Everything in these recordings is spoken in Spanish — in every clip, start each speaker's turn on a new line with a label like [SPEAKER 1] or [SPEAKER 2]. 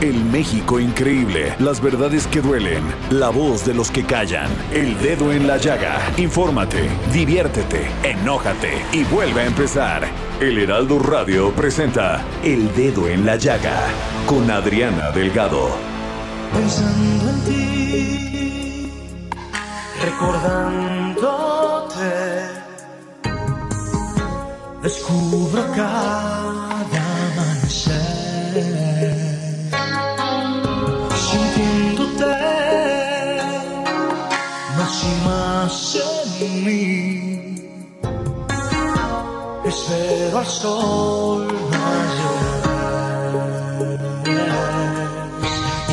[SPEAKER 1] El México increíble, las verdades que duelen, la voz de los que callan, el dedo en la llaga. Infórmate, diviértete, enójate y vuelve a empezar. El Heraldo Radio presenta El Dedo en la Llaga con Adriana Delgado.
[SPEAKER 2] Pensando en ti, recordándote, descubro cada Espero al sol mayor.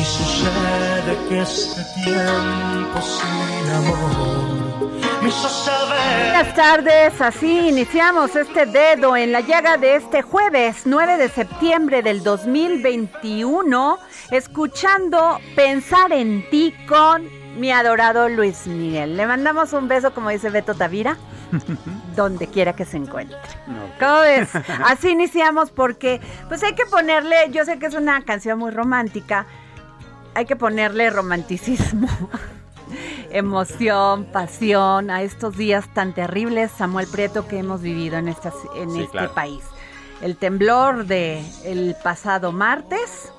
[SPEAKER 2] Y sucede que este tiempo sin amor.
[SPEAKER 3] Buenas tardes, así iniciamos este dedo en la llaga de este jueves 9 de septiembre del 2021, escuchando Pensar en ti con mi adorado Luis Miguel. Le mandamos un beso, como dice Beto Tavira, donde quiera que se encuentre. ¿Cómo ves? Así iniciamos porque pues hay que ponerle, yo sé que es una canción muy romántica, hay que ponerle romanticismo. emoción, pasión a estos días tan terribles, Samuel Prieto, que hemos vivido en, esta, en
[SPEAKER 4] Sí,
[SPEAKER 3] este
[SPEAKER 4] claro.
[SPEAKER 3] país. El temblor de el pasado martes,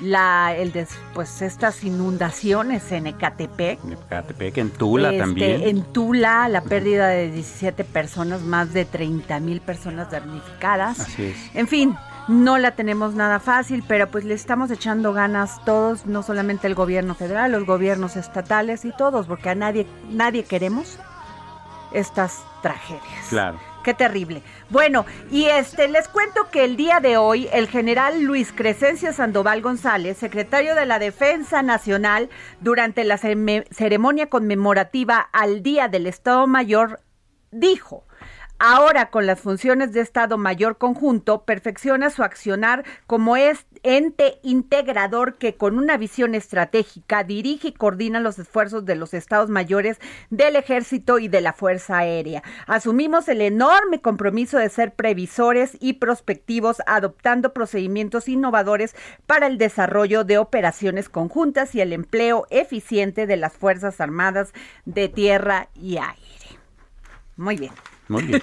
[SPEAKER 3] la, el des- pues estas inundaciones en Ecatepec,
[SPEAKER 4] En Ecatepec, en Tula
[SPEAKER 3] este,
[SPEAKER 4] también.
[SPEAKER 3] En Tula, la pérdida de 17 personas, más de 30 mil personas damnificadas.
[SPEAKER 4] Así es.
[SPEAKER 3] En fin, no la tenemos nada fácil, pero pues le estamos echando ganas todos, no solamente el gobierno federal, los gobiernos estatales y todos, porque a nadie, nadie queremos estas tragedias.
[SPEAKER 4] Claro.
[SPEAKER 3] Qué terrible. Bueno, y este les cuento que el día de hoy el general Luis Crescencio Sandoval González, secretario de la Defensa Nacional, durante la ceremonia conmemorativa al Día del Estado Mayor, dijo, Ahora, con las funciones de Estado Mayor Conjunto, perfecciona su accionar como es ente integrador que con una visión estratégica dirige y coordina los esfuerzos de los Estados Mayores del Ejército y de la Fuerza Aérea. Asumimos el enorme compromiso de ser previsores y prospectivos, adoptando procedimientos innovadores para el desarrollo de operaciones conjuntas y el empleo eficiente de las Fuerzas Armadas de Tierra y Aire. Muy bien.
[SPEAKER 4] Muy bien.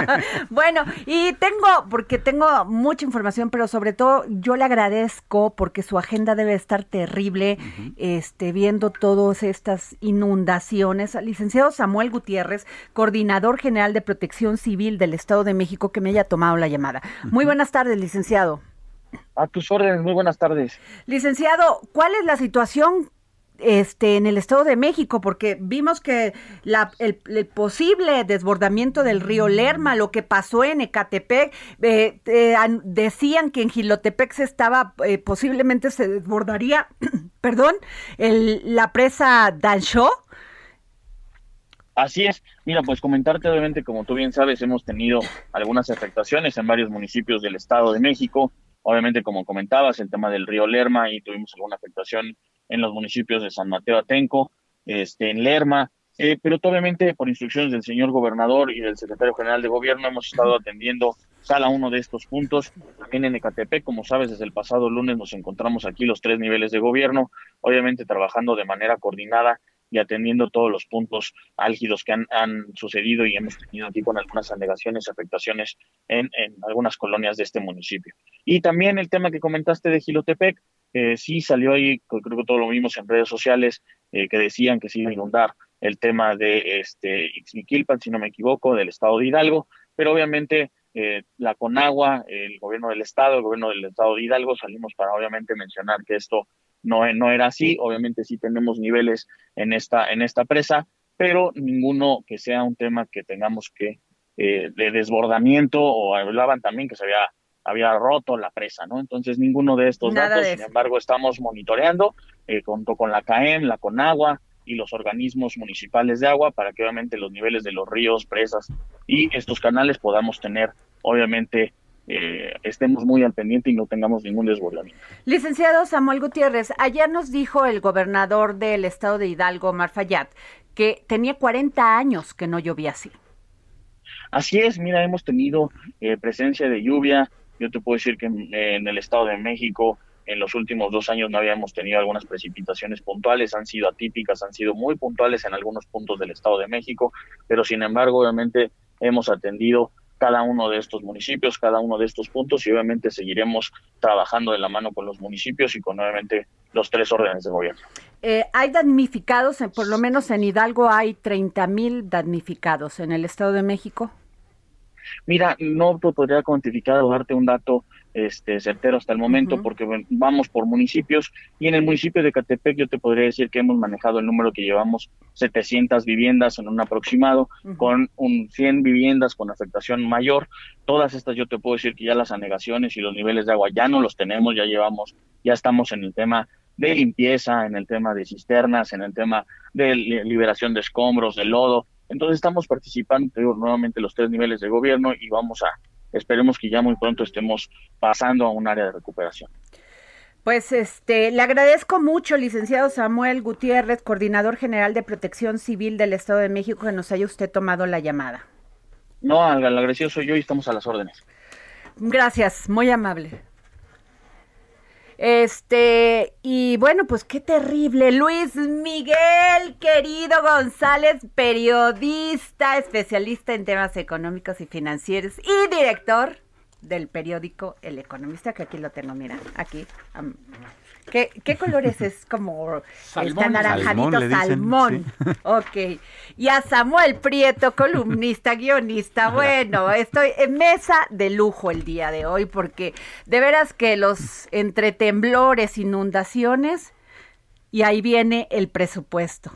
[SPEAKER 3] bueno, y tengo, porque tengo mucha información, pero sobre todo yo le agradezco porque su agenda debe estar terrible, este, viendo todas estas inundaciones. Al licenciado Samuel Gutiérrez, coordinador general de Protección Civil del Estado de México, que me haya tomado la llamada. Muy buenas tardes, licenciado.
[SPEAKER 5] A tus órdenes, muy buenas tardes.
[SPEAKER 3] Licenciado, ¿cuál es la situación este en el Estado de México? Porque vimos que la, el, el posible desbordamiento del río Lerma, lo que pasó en Ecatepec, eh, eh, an- decían que en Gilotepec se estaba, eh, posiblemente se desbordaría, perdón, el, la presa Dancho.
[SPEAKER 5] Así es. Mira, pues comentarte obviamente, como tú bien sabes, hemos tenido algunas afectaciones en varios municipios del Estado de México. Obviamente, como comentabas, el tema del río Lerma y tuvimos alguna afectación en los municipios de San Mateo Atenco, este, en Lerma, eh, pero obviamente por instrucciones del señor gobernador y del secretario general de gobierno hemos estado atendiendo cada uno de estos puntos. También en Ecatepec, como sabes, desde el pasado lunes nos encontramos aquí los tres niveles de gobierno, obviamente trabajando de manera coordinada y atendiendo todos los puntos álgidos que han, sucedido y hemos tenido aquí con algunas alegaciones, afectaciones en, algunas colonias de este municipio. Y también el tema que comentaste de Gilotepec, eh, sí salió ahí, creo que todo lo vimos en redes sociales, eh, que decían que se iba a inundar el tema de este Ixmiquilpan, si no me equivoco, del estado de Hidalgo, pero obviamente eh, la Conagua, el gobierno del estado, el gobierno del estado de Hidalgo, salimos para obviamente mencionar que esto no, no era así, obviamente sí tenemos niveles en esta, en esta presa, pero ninguno que sea un tema que tengamos que eh, de desbordamiento o hablaban también que se había había roto la presa, ¿no? Entonces ninguno de estos datos, sin embargo, estamos monitoreando eh, junto con la CAEM, la CONAGUA y los organismos municipales de agua para que obviamente los niveles de los ríos, presas y estos canales podamos tener obviamente eh, estemos muy al pendiente y no tengamos ningún desbordamiento.
[SPEAKER 3] Licenciado Samuel Gutiérrez, ayer nos dijo el gobernador del estado de Hidalgo, Marfayat, que tenía 40 años que no llovía así.
[SPEAKER 5] Así es, mira, hemos tenido eh, presencia de lluvia. Yo te puedo decir que en, el estado de México en los últimos dos años no habíamos tenido algunas precipitaciones puntuales, han sido atípicas, han sido muy puntuales en algunos puntos del Estado de México, pero sin embargo, obviamente hemos atendido cada uno de estos municipios, cada uno de estos puntos y obviamente seguiremos trabajando de la mano con los municipios y con obviamente los tres órdenes de gobierno.
[SPEAKER 3] Eh, hay damnificados, por lo menos en Hidalgo hay 30 mil damnificados en el Estado de México.
[SPEAKER 5] Mira, no podría cuantificar o darte un dato este, certero hasta el momento, porque vamos por municipios, y en el municipio de Catepec yo te podría decir que hemos manejado el número que llevamos 700 viviendas en un aproximado, con un 100 viviendas con afectación mayor. Todas estas yo te puedo decir que ya las anegaciones y los niveles de agua ya no los tenemos, ya llevamos, ya estamos en el tema de limpieza, en el tema de cisternas, en el tema de liberación de escombros, de lodo. Entonces estamos participando nuevamente los tres niveles de gobierno y vamos a esperemos que ya muy pronto estemos pasando a un área de recuperación.
[SPEAKER 3] Pues este, le agradezco mucho, licenciado Samuel Gutiérrez, coordinador general de Protección Civil del Estado de México, que nos haya usted tomado la llamada.
[SPEAKER 5] No, el agradecido soy yo y estamos a las órdenes.
[SPEAKER 3] Gracias, muy amable. Este, y bueno, pues qué terrible. Luis Miguel, querido González, periodista, especialista en temas económicos y financieros y director del periódico El Economista, que aquí lo tengo, mira, aquí. ¿Qué, ¿Qué, colores es como salmón, está naranjadito salmón? Ok. Y a Samuel Prieto, columnista, guionista. Bueno, estoy en mesa de lujo el día de hoy porque de veras que los entre temblores, inundaciones y ahí viene el presupuesto.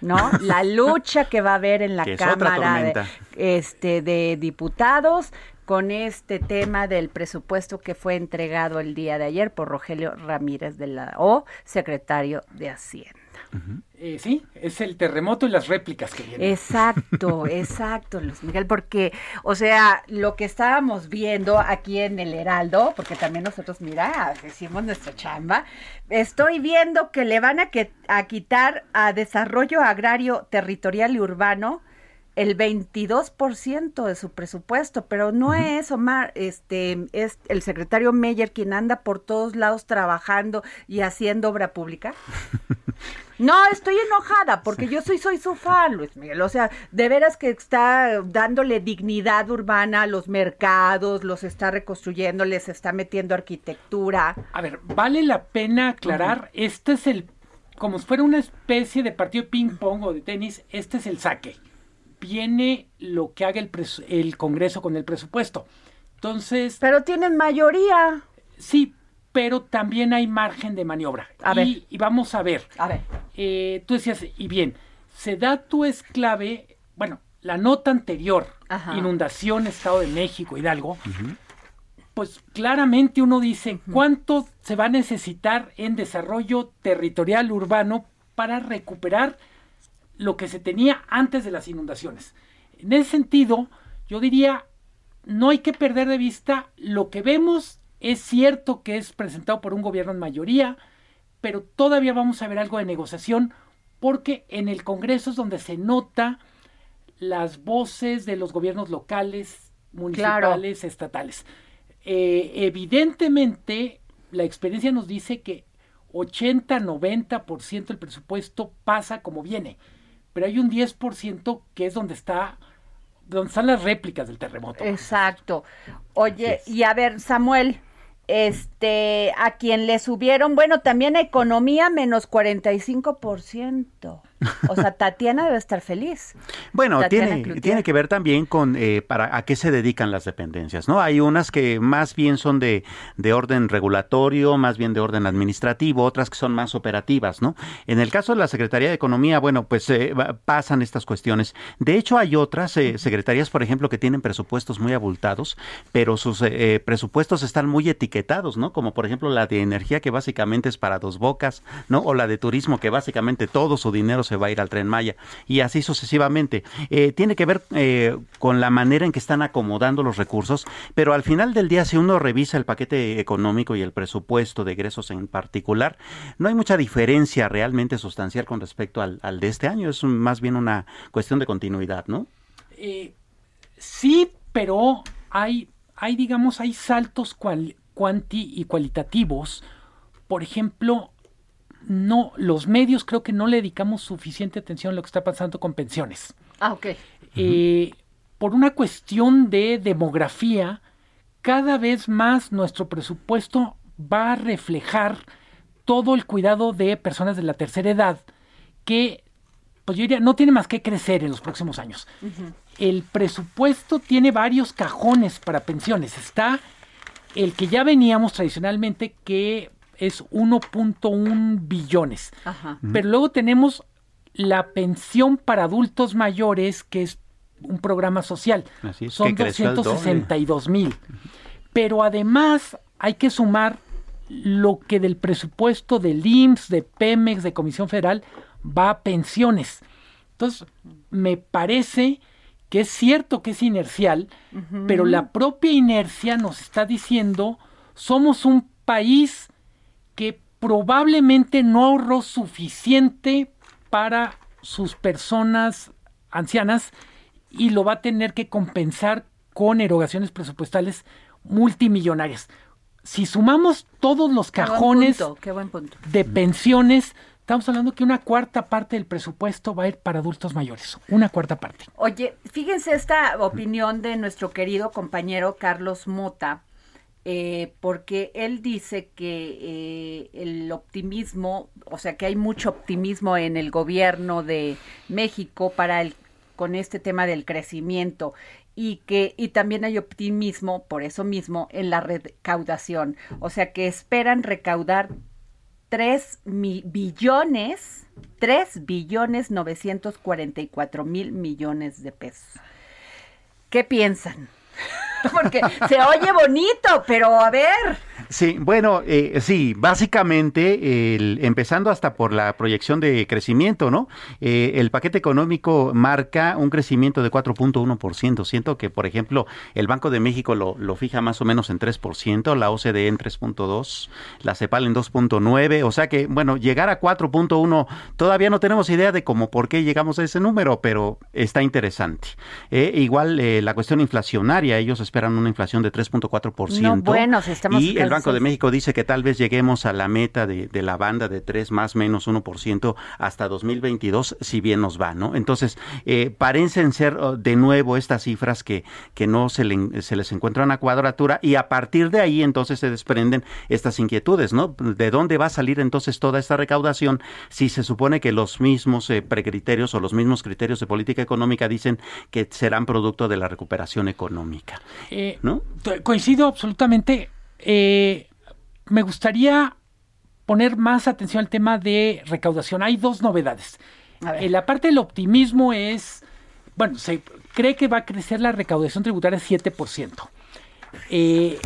[SPEAKER 3] ¿no? La lucha que va a haber en la Cámara de, este, de Diputados con este tema del presupuesto que fue entregado el día de ayer por Rogelio Ramírez de la O, secretario de Hacienda.
[SPEAKER 4] Eh, sí, es el terremoto y las réplicas que vienen.
[SPEAKER 3] Exacto, exacto, Luis Miguel, porque, o sea, lo que estábamos viendo aquí en el Heraldo, porque también nosotros, mira, hicimos nuestra chamba, estoy viendo que le van a, que, a quitar a desarrollo agrario territorial y urbano el 22% de su presupuesto, pero no es Omar, este es el secretario Meyer quien anda por todos lados trabajando y haciendo obra pública. No, estoy enojada porque yo soy soy su fan, Luis Miguel, o sea, de veras que está dándole dignidad urbana a los mercados, los está reconstruyendo, les está metiendo arquitectura.
[SPEAKER 4] A ver, vale la pena aclarar, este es el como si fuera una especie de partido ping pong o de tenis, este es el saque viene lo que haga el, el Congreso con el presupuesto. Entonces...
[SPEAKER 3] Pero tienen mayoría.
[SPEAKER 4] Sí, pero también hay margen de maniobra. A y, ver. y vamos a ver.
[SPEAKER 3] A ver.
[SPEAKER 4] Eh, tú decías, y bien, se da tu esclave, bueno, la nota anterior, inundación, Estado de México, Hidalgo, pues claramente uno dice, ¿cuánto se va a necesitar en desarrollo territorial urbano para recuperar lo que se tenía antes de las inundaciones. En ese sentido, yo diría, no hay que perder de vista lo que vemos. Es cierto que es presentado por un gobierno en mayoría, pero todavía vamos a ver algo de negociación porque en el Congreso es donde se nota las voces de los gobiernos locales, municipales, estatales. Eh, evidentemente, la experiencia nos dice que 80, 90% del presupuesto pasa como viene, pero hay un 10% que es donde está donde están las réplicas del terremoto.
[SPEAKER 3] Exacto. Oye, y a ver, Samuel, este, a quien le subieron, bueno, también economía menos 45%. O sea, Tatiana debe estar feliz.
[SPEAKER 6] Bueno, tiene, tiene que ver también con eh, para a qué se dedican las dependencias, ¿no? Hay unas que más bien son de, de orden regulatorio, más bien de orden administrativo, otras que son más operativas, ¿no? En el caso de la Secretaría de Economía, bueno, pues eh, pasan estas cuestiones. De hecho, hay otras eh, secretarías, por ejemplo, que tienen presupuestos muy abultados, pero sus presupuestos están muy etiquetados, ¿no? Como por ejemplo la de energía, que básicamente es para dos bocas, ¿no? O la de turismo, que básicamente todo su dinero se va a ir al tren Maya y así sucesivamente. Eh, tiene que ver eh, con la manera en que están acomodando los recursos, pero al final del día si uno revisa el paquete económico y el presupuesto de egresos en particular, no hay mucha diferencia realmente sustancial con respecto al, de este año, es más bien una cuestión de continuidad, ¿no?
[SPEAKER 4] Eh, sí, pero hay, hay, digamos, hay saltos cuanti y cualitativos. Por ejemplo, no, los medios creo que no le dedicamos suficiente atención a lo que está pasando con pensiones.
[SPEAKER 3] Ah, ok.
[SPEAKER 4] Eh, por una cuestión de demografía, cada vez más nuestro presupuesto va a reflejar todo el cuidado de personas de la tercera edad que, pues yo diría, no tiene más que crecer en los próximos años. El presupuesto tiene varios cajones para pensiones. Está el que ya veníamos tradicionalmente, que es 1.1 billones. Pero luego tenemos la pensión para adultos mayores, que es un programa social. Son 262 mil. Pero además hay que sumar lo que del presupuesto del IMSS, de Pemex, de Comisión Federal, va a pensiones. Entonces, me parece que es cierto que es inercial, pero la propia inercia nos está diciendo, somos un país probablemente no ahorró suficiente para sus personas ancianas y lo va a tener que compensar con erogaciones presupuestales multimillonarias. Si sumamos todos los cajones de pensiones, estamos hablando que una cuarta parte del presupuesto va a ir para adultos mayores, una cuarta parte.
[SPEAKER 3] Oye, fíjense esta opinión de nuestro querido compañero Carlos Mota eh, porque él dice que eh, el optimismo, o sea, que hay mucho optimismo en el gobierno de México para el con este tema del crecimiento y que y también hay optimismo por eso mismo en la recaudación, o sea, que esperan recaudar 3 billones, 3 billones 944 mil millones de pesos. ¿Qué piensan? Porque se oye bonito, pero a ver.
[SPEAKER 6] Sí, bueno, eh, sí, básicamente, el, empezando hasta por la proyección de crecimiento, ¿no? Eh, el paquete económico marca un crecimiento de 4.1%. Siento que, por ejemplo, el Banco de México lo, lo fija más o menos en 3%, la OCDE en 3.2%, la CEPAL en 2.9%, o sea que, bueno, llegar a 4.1%, todavía no tenemos idea de cómo, por qué llegamos a ese número, pero está interesante. Eh, igual la cuestión inflacionaria, ellos esperan una inflación de 3.4%. No,
[SPEAKER 3] bueno, estamos
[SPEAKER 6] y el Banco de México dice que tal vez lleguemos a la meta de, la banda de 3 más menos 1% hasta 2022, si bien nos va, ¿no? Entonces, eh, parecen ser oh, de nuevo estas cifras que, que no se, se les encuentra una cuadratura y a partir de ahí entonces se desprenden estas inquietudes, ¿no? ¿De dónde va a salir entonces toda esta recaudación si se supone que los mismos eh, precriterios o los mismos criterios de política económica dicen que serán producto de la recuperación económica?
[SPEAKER 4] Eh, ¿No? Coincido absolutamente. Eh, me gustaría poner más atención al tema de recaudación. Hay dos novedades. Eh, la parte del optimismo es, bueno, se cree que va a crecer la recaudación tributaria 7%. Eh,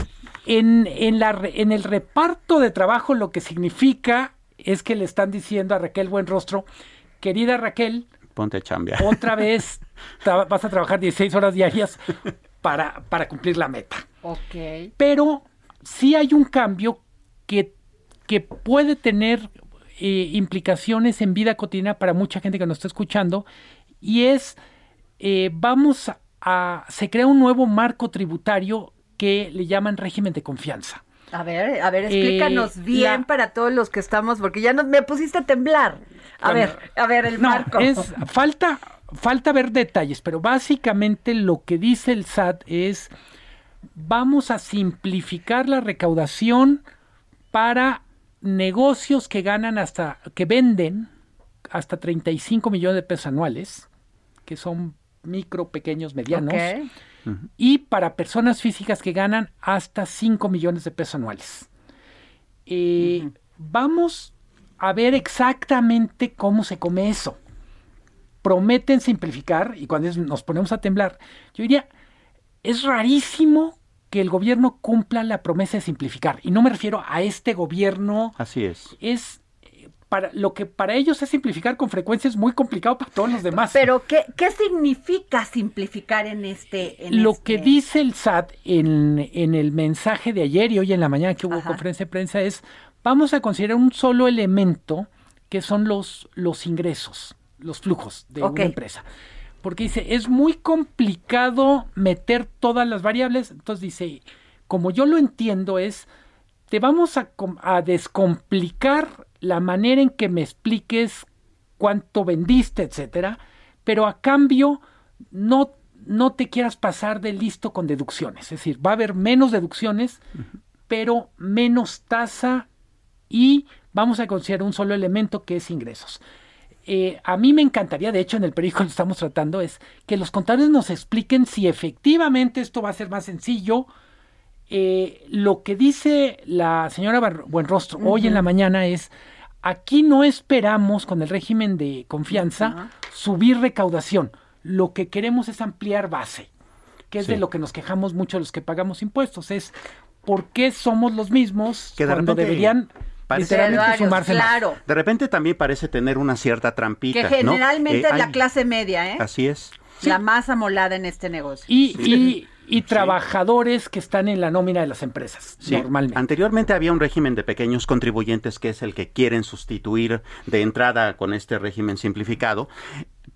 [SPEAKER 4] en, en, la, en el reparto de trabajo lo que significa es que le están diciendo a Raquel Buenrostro, querida Raquel,
[SPEAKER 6] ponte chambia.
[SPEAKER 4] Otra vez vas a trabajar 16 horas diarias para, para cumplir la meta.
[SPEAKER 3] Ok.
[SPEAKER 4] Pero sí hay un cambio que, que puede tener eh, implicaciones en vida cotidiana para mucha gente que nos está escuchando y es, eh, vamos a, se crea un nuevo marco tributario que le llaman régimen de confianza.
[SPEAKER 3] A ver, a ver, explícanos eh, bien para todos los que estamos, porque ya me pusiste a temblar. A ver, a ver, el marco.
[SPEAKER 4] Es, falta, falta ver detalles, pero básicamente lo que dice el SAT es vamos a simplificar la recaudación para negocios que ganan hasta, que venden hasta 35 millones de pesos anuales, que son micro, pequeños, medianos, y para personas físicas que ganan hasta 5 millones de pesos anuales. Eh, vamos a ver exactamente cómo se come eso. Prometen simplificar y cuando nos ponemos a temblar, yo diría, es rarísimo que el gobierno cumpla la promesa de simplificar. Y no me refiero a este gobierno.
[SPEAKER 6] Así es.
[SPEAKER 4] Es para lo que para ellos es simplificar con frecuencia es muy complicado para todos los demás.
[SPEAKER 3] Pero ¿qué, qué significa simplificar en este?
[SPEAKER 4] lo
[SPEAKER 3] este
[SPEAKER 4] que dice el SAT en, en, el mensaje de ayer y hoy en la mañana que hubo conferencia de prensa es vamos a considerar un solo elemento que son los, los ingresos, los flujos de una empresa porque dice, es muy complicado meter todas las variables. Entonces dice, como yo lo entiendo es, te vamos a, descomplicar la manera en que me expliques cuánto vendiste, etcétera, pero a cambio no, no te quieras pasar de listo con deducciones. Es decir, va a haber menos deducciones, pero menos tasa y vamos a considerar un solo elemento que es ingresos. Eh, a mí me encantaría, de hecho en el periódico lo estamos tratando, es que los contadores nos expliquen si efectivamente esto va a ser más sencillo. Eh, lo que dice la señora Buenrostro hoy en la mañana es, aquí no esperamos con el régimen de confianza subir recaudación, lo que queremos es ampliar base, que es de lo que nos quejamos mucho los que pagamos impuestos, es por qué somos los mismos cuando deberían
[SPEAKER 3] claro.
[SPEAKER 6] De repente también parece tener una cierta trampita.
[SPEAKER 3] Que generalmente eh, es la clase media, ¿eh?
[SPEAKER 6] Así es.
[SPEAKER 3] La más amolada en este negocio.
[SPEAKER 4] Y, y, trabajadores que están en la nómina de las empresas, normalmente.
[SPEAKER 6] Anteriormente había un régimen de pequeños contribuyentes que es el que quieren sustituir de entrada con este régimen simplificado.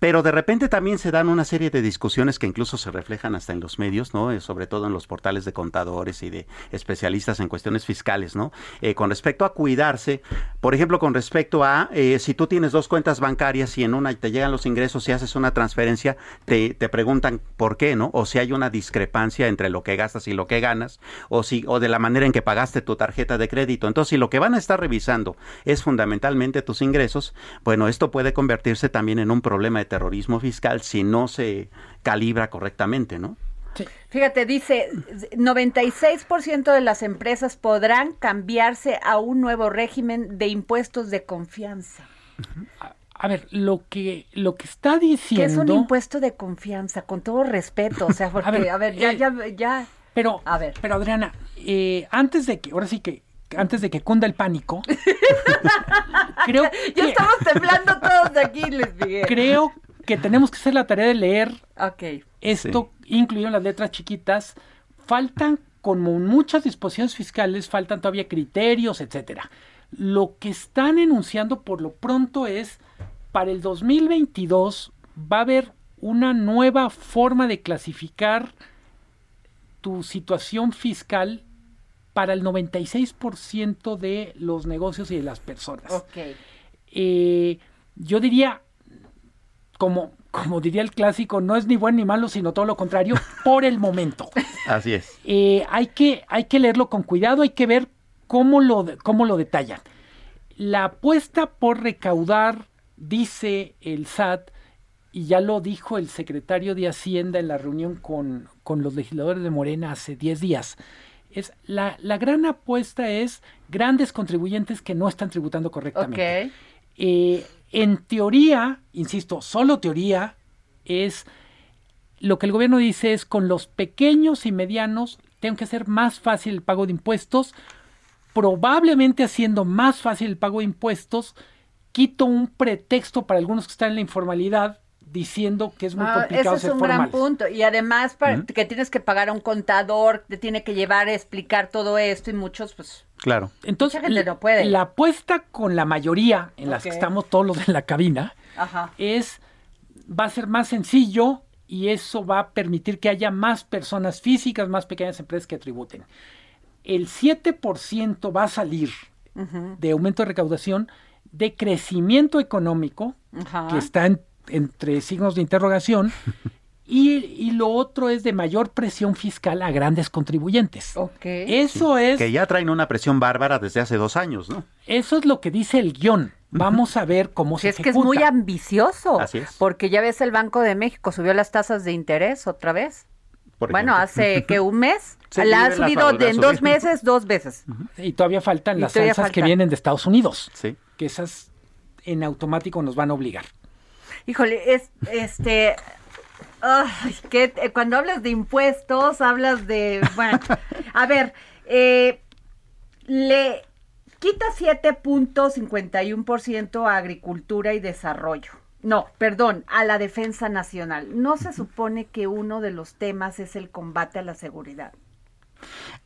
[SPEAKER 6] Pero de repente también se dan una serie de discusiones que incluso se reflejan hasta en los medios, ¿no? Eh, sobre todo en los portales de contadores y de especialistas en cuestiones fiscales, ¿no? Eh, con respecto a cuidarse, por ejemplo, con respecto a eh, si tú tienes dos cuentas bancarias y en una te llegan los ingresos y haces una transferencia, te, te preguntan por qué, ¿no? O si hay una discrepancia entre lo que gastas y lo que ganas, o si, o de la manera en que pagaste tu tarjeta de crédito. Entonces, si lo que van a estar revisando es fundamentalmente tus ingresos, bueno, esto puede convertirse también en un problema de terrorismo fiscal si no se calibra correctamente, ¿no?
[SPEAKER 3] Fíjate, dice, 96% de las empresas podrán cambiarse a un nuevo régimen de impuestos de confianza.
[SPEAKER 4] A, ver, lo que lo que está diciendo...
[SPEAKER 3] ¿Qué es un impuesto de confianza? Con todo respeto, o sea, porque, a ver, ya, eh, ya, ya...
[SPEAKER 4] Pero, a ver. pero Adriana, eh, antes de que, ahora sí que antes de que cunda el pánico.
[SPEAKER 3] creo que, ya estamos temblando todos aquí, les dije.
[SPEAKER 4] Creo que tenemos que hacer la tarea de leer esto, incluido las letras chiquitas. Faltan, como muchas disposiciones fiscales, faltan todavía criterios, etcétera. Lo que están enunciando por lo pronto es, para el 2022 va a haber una nueva forma de clasificar tu situación fiscal para el 96% de los negocios y de las personas. Eh, yo diría, como, como diría el clásico, no es ni bueno ni malo, sino todo lo contrario, por el momento.
[SPEAKER 6] Así es.
[SPEAKER 4] Eh, hay, que, hay que leerlo con cuidado, hay que ver cómo lo, cómo lo detallan. La apuesta por recaudar, dice el SAT, y ya lo dijo el secretario de Hacienda en la reunión con, con los legisladores de Morena hace 10 días, es la, la, gran apuesta es grandes contribuyentes que no están tributando correctamente. Eh, en teoría, insisto, solo teoría, es lo que el gobierno dice es con los pequeños y medianos tengo que hacer más fácil el pago de impuestos, probablemente haciendo más fácil el pago de impuestos, quito un pretexto para algunos que están en la informalidad diciendo que es muy ah, complicado
[SPEAKER 3] ese es un gran punto. Y además para, que tienes que pagar a un contador te tiene que llevar a explicar todo esto y muchos pues
[SPEAKER 6] claro.
[SPEAKER 4] Entonces no puede. la apuesta con la mayoría en las que estamos todos los de la cabina es va a ser más sencillo y eso va a permitir que haya más personas físicas más pequeñas empresas que tributen. El 7% va a salir de aumento de recaudación de crecimiento económico, que está entre signos de interrogación, y, lo otro es de mayor presión fiscal a grandes contribuyentes. Eso es...
[SPEAKER 6] Que ya traen una presión bárbara desde hace dos años, ¿no?
[SPEAKER 4] Eso es lo que dice el guion. Vamos a ver cómo se
[SPEAKER 3] es que es muy ambicioso. Porque ya ves, el Banco de México subió las tasas de interés otra vez. bueno, hace que un mes. la ha subido en dos meses, dos veces.
[SPEAKER 4] Y todavía faltan las alzas que vienen de Estados Unidos. Sí. Que esas en automático nos van a obligar.
[SPEAKER 3] Híjole, es este Ay, que eh, cuando hablas de impuestos, hablas de. Bueno, a ver, eh, le quita 7.51% a agricultura y desarrollo. No, perdón, a la defensa nacional. ¿No se supone que uno de los temas es el combate a la seguridad?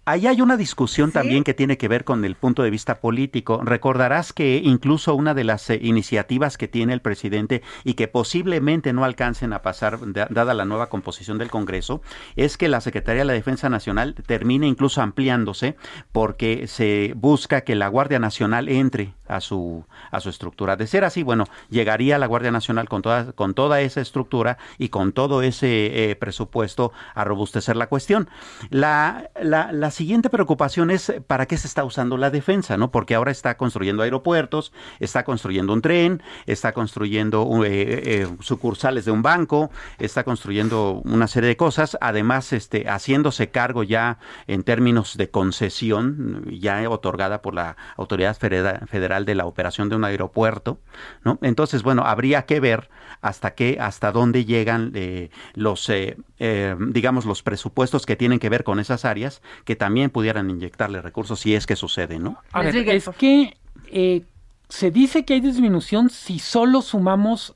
[SPEAKER 6] Ahí hay una discusión también que tiene que ver con el punto de vista político. Recordarás que incluso una de las eh, iniciativas que tiene el presidente y que posiblemente no alcancen a pasar, dada la nueva composición del Congreso, es que la Secretaría de la Defensa Nacional termine incluso ampliándose porque se busca que la Guardia Nacional entre a su, a su estructura. De ser así, bueno, llegaría la Guardia Nacional con toda, con toda esa estructura y con todo ese eh, presupuesto a robustecer la cuestión. La, la, la siguiente preocupación es para qué se está usando la defensa, ¿no? Porque ahora está construyendo aeropuertos, está construyendo un tren, está construyendo eh, eh, sucursales de un banco, está construyendo una serie de cosas, además este, haciéndose cargo ya en términos de concesión ya otorgada por la Autoridad Federal de la operación de un aeropuerto, ¿no? Entonces, bueno, habría que ver hasta qué, hasta dónde llegan eh, los, digamos, los presupuestos que tienen que ver con esas áreas, que también pudieran inyectarle recursos si es que sucede, ¿no?
[SPEAKER 4] A ver, es que eh, se dice que hay disminución si solo sumamos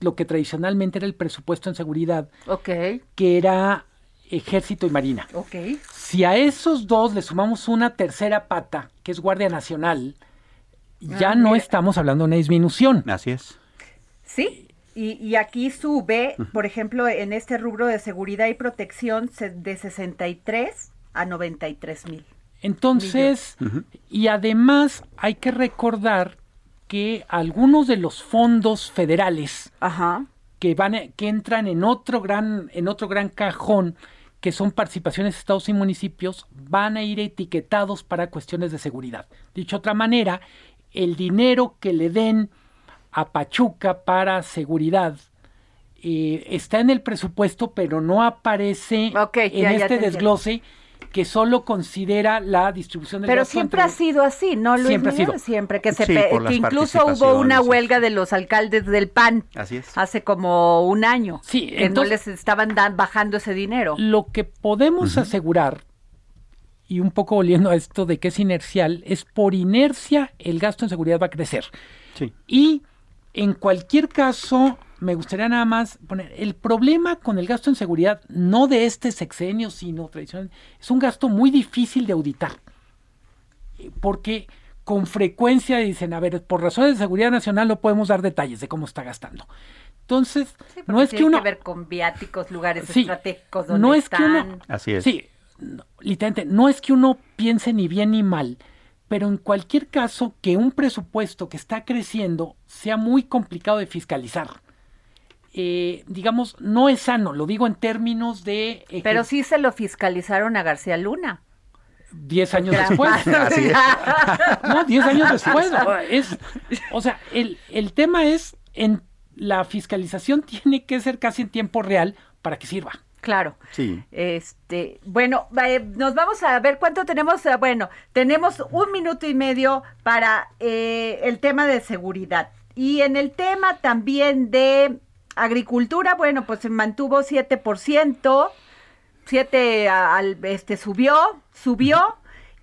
[SPEAKER 4] lo que tradicionalmente era el presupuesto en seguridad,
[SPEAKER 3] okay.
[SPEAKER 4] que era ejército y marina.
[SPEAKER 3] Okay.
[SPEAKER 4] Si a esos dos le sumamos una tercera pata, que es Guardia Nacional, ya ah, no estamos hablando de una disminución.
[SPEAKER 6] Así es.
[SPEAKER 3] Sí, y, y, aquí sube, por ejemplo, en este rubro de seguridad y protección de 63 a 93 mil.
[SPEAKER 4] Entonces, y además hay que recordar que algunos de los fondos federales que van que entran en otro gran en otro gran cajón que son participaciones de estados y municipios van a ir etiquetados para cuestiones de seguridad. Dicho otra manera, el dinero que le den a Pachuca para seguridad eh, está en el presupuesto, pero no aparece en este desglose que solo considera la distribución del
[SPEAKER 3] Pero siempre ha sido así, ¿no, Luis Siempre ha sido. Siempre, que, se que incluso hubo una huelga de los alcaldes del PAN.
[SPEAKER 6] Así es.
[SPEAKER 3] Hace como un año.
[SPEAKER 4] Sí,
[SPEAKER 3] que no les estaban bajando ese dinero.
[SPEAKER 4] Lo que podemos asegurar, y un poco volviendo a esto de que es inercial, es por inercia el gasto en seguridad va a crecer.
[SPEAKER 6] Sí.
[SPEAKER 4] Y en cualquier caso, me gustaría nada más poner, el problema con el gasto en seguridad, no de este sexenio, sino tradicional, es un gasto muy difícil de auditar. Porque con frecuencia dicen, a ver, por razones de seguridad nacional no podemos dar detalles de cómo está gastando. Entonces, no es que uno...
[SPEAKER 3] que ver con viáticos, lugares estratégicos donde
[SPEAKER 4] no
[SPEAKER 3] es
[SPEAKER 4] que uno,
[SPEAKER 6] Así es.
[SPEAKER 4] Sí, literalmente, no es que uno piense ni bien ni mal, pero en cualquier caso que un presupuesto que está creciendo sea muy complicado de fiscalizar. Eh, digamos, no es sano, lo digo en términos de...
[SPEAKER 3] Pero sí se lo fiscalizaron a García Luna.
[SPEAKER 4] Diez años después. no, diez años después. Es, o sea, el, el tema es, en la fiscalización tiene que ser casi en tiempo real para que sirva.
[SPEAKER 3] Claro.
[SPEAKER 6] Sí.
[SPEAKER 3] Este, bueno, nos vamos a ver cuánto tenemos. Eh, bueno, tenemos un minuto y medio para eh, el tema de seguridad. Y en el tema también de agricultura, bueno, pues se mantuvo 7%, 7 al este subió, subió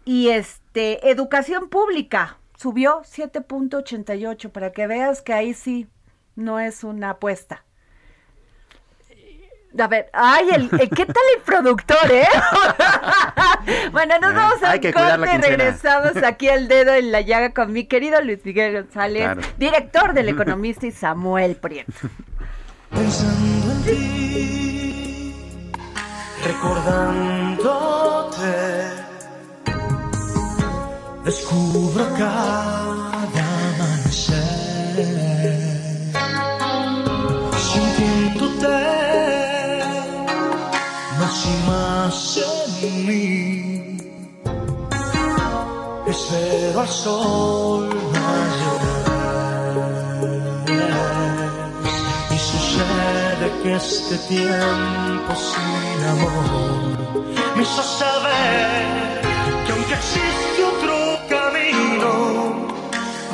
[SPEAKER 3] y este educación pública subió 7.88 para que veas que ahí sí no es una apuesta. A ver, ay, el, ¿qué tal el productor, eh? bueno, nos eh, vamos a corte y regresamos aquí al dedo en la llaga con mi querido Luis Miguel González, director del Economista y Samuel Prieto.
[SPEAKER 2] Pensando en ti, recordándote, descubro cada amanecer Espero al sol y sucede que este tiempo sin amor me hizo saber que aunque existe otro camino,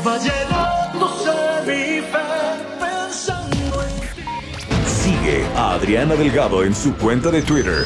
[SPEAKER 2] va llenándose mi fe pensando en ti.
[SPEAKER 1] Sigue a Adriana Delgado en su cuenta de Twitter,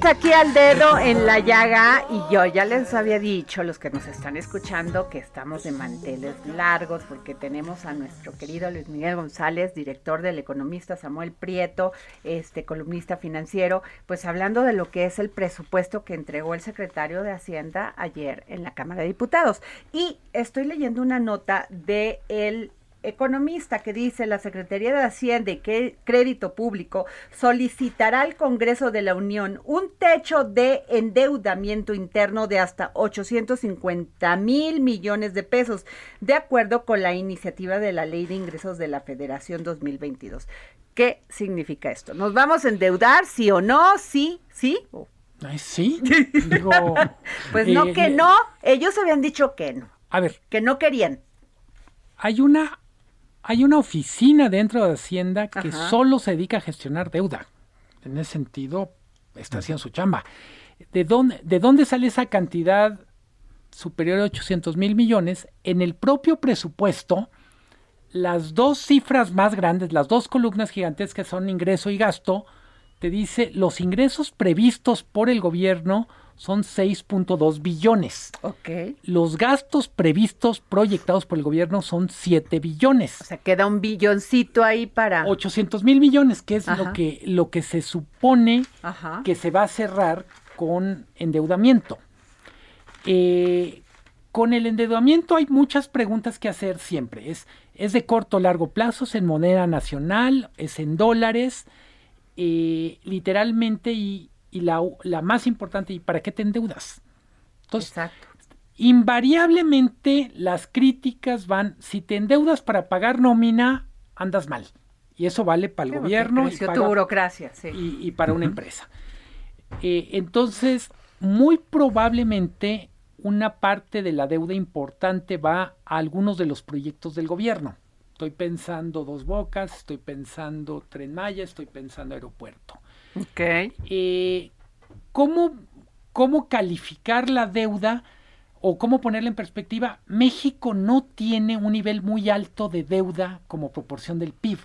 [SPEAKER 3] Aquí al dedo en la llaga y yo ya les había dicho, los que nos están escuchando, que estamos de manteles largos porque tenemos a nuestro querido Luis Miguel González, director del Economista Samuel Prieto, este columnista financiero, pues hablando de lo que es el presupuesto que entregó el secretario de Hacienda ayer en la Cámara de Diputados. Y estoy leyendo una nota de el economista que dice la Secretaría de Hacienda y que Crédito Público solicitará al Congreso de la Unión un techo de endeudamiento interno de hasta 850 mil millones de pesos, de acuerdo con la iniciativa de la Ley de Ingresos de la Federación 2022. ¿Qué significa esto? ¿Nos vamos a endeudar, sí o no? ¿Sí? ¿Sí? ¿O
[SPEAKER 4] Ay, sí. Digo,
[SPEAKER 3] Pues no
[SPEAKER 4] eh,
[SPEAKER 3] que no, ellos habían dicho que no,
[SPEAKER 4] A ver,
[SPEAKER 3] que no querían.
[SPEAKER 4] hay una, hay una oficina dentro de Hacienda que
[SPEAKER 3] Ajá.
[SPEAKER 4] solo se dedica a gestionar deuda. En ese sentido, está haciendo su chamba. ¿De dónde, ¿De dónde sale esa cantidad superior a 800 mil millones? En el propio presupuesto, las dos cifras más grandes, las dos columnas gigantescas son ingreso y gasto, te dice los ingresos previstos por el gobierno son 6.2 billones.
[SPEAKER 3] Ok.
[SPEAKER 4] Los gastos previstos, proyectados por el gobierno, son 7 billones.
[SPEAKER 3] O sea, queda un billoncito ahí para...
[SPEAKER 4] 800 mil millones, que es
[SPEAKER 3] Ajá.
[SPEAKER 4] lo que, lo que se supone
[SPEAKER 3] Ajá.
[SPEAKER 4] que se va a cerrar con endeudamiento. Eh, con el endeudamiento hay muchas preguntas que hacer siempre. ¿Es, es de corto o largo plazo? ¿Es en moneda nacional? ¿Es en dólares? Eh, literalmente, y, y la, la más importante, ¿y para qué te endeudas? Entonces,
[SPEAKER 3] Exacto.
[SPEAKER 4] invariablemente las críticas van, si te endeudas para pagar nómina, andas mal. Y eso vale para el
[SPEAKER 3] Sí,
[SPEAKER 4] gobierno y, paga-
[SPEAKER 3] tu burocracia, sí.
[SPEAKER 4] y- y para una empresa. Eh, entonces, muy probablemente una parte de la deuda importante va a algunos de los proyectos del gobierno. Estoy pensando Dos Bocas, estoy pensando Tren Maya, estoy pensando aeropuerto.
[SPEAKER 3] Ok.
[SPEAKER 4] Eh, ¿cómo, ¿Cómo calificar la deuda o cómo ponerla en perspectiva? México no tiene un nivel muy alto de deuda como proporción del PIB.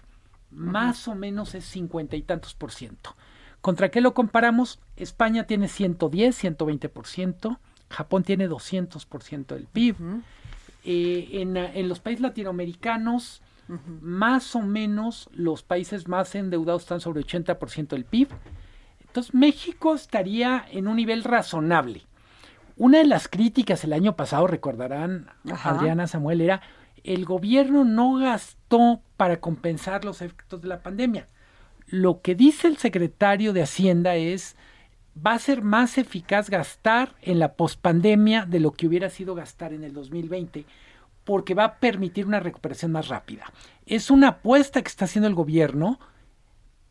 [SPEAKER 4] Más o menos es cincuenta y tantos por ciento. ¿Contra qué lo comparamos? España tiene 110, 120 por ciento. Japón tiene 200 por ciento del PIB. Eh, en, en los países latinoamericanos, más o menos los países más endeudados están sobre 80% del PIB. Entonces México estaría en un nivel razonable. Una de las críticas el año pasado, recordarán, Adriana Samuel, era el gobierno no gastó para compensar los efectos de la pandemia. Lo que dice el secretario de Hacienda es va a ser más eficaz gastar en la pospandemia de lo que hubiera sido gastar en el 2020 porque va a permitir una recuperación más rápida. Es una apuesta que está haciendo el gobierno,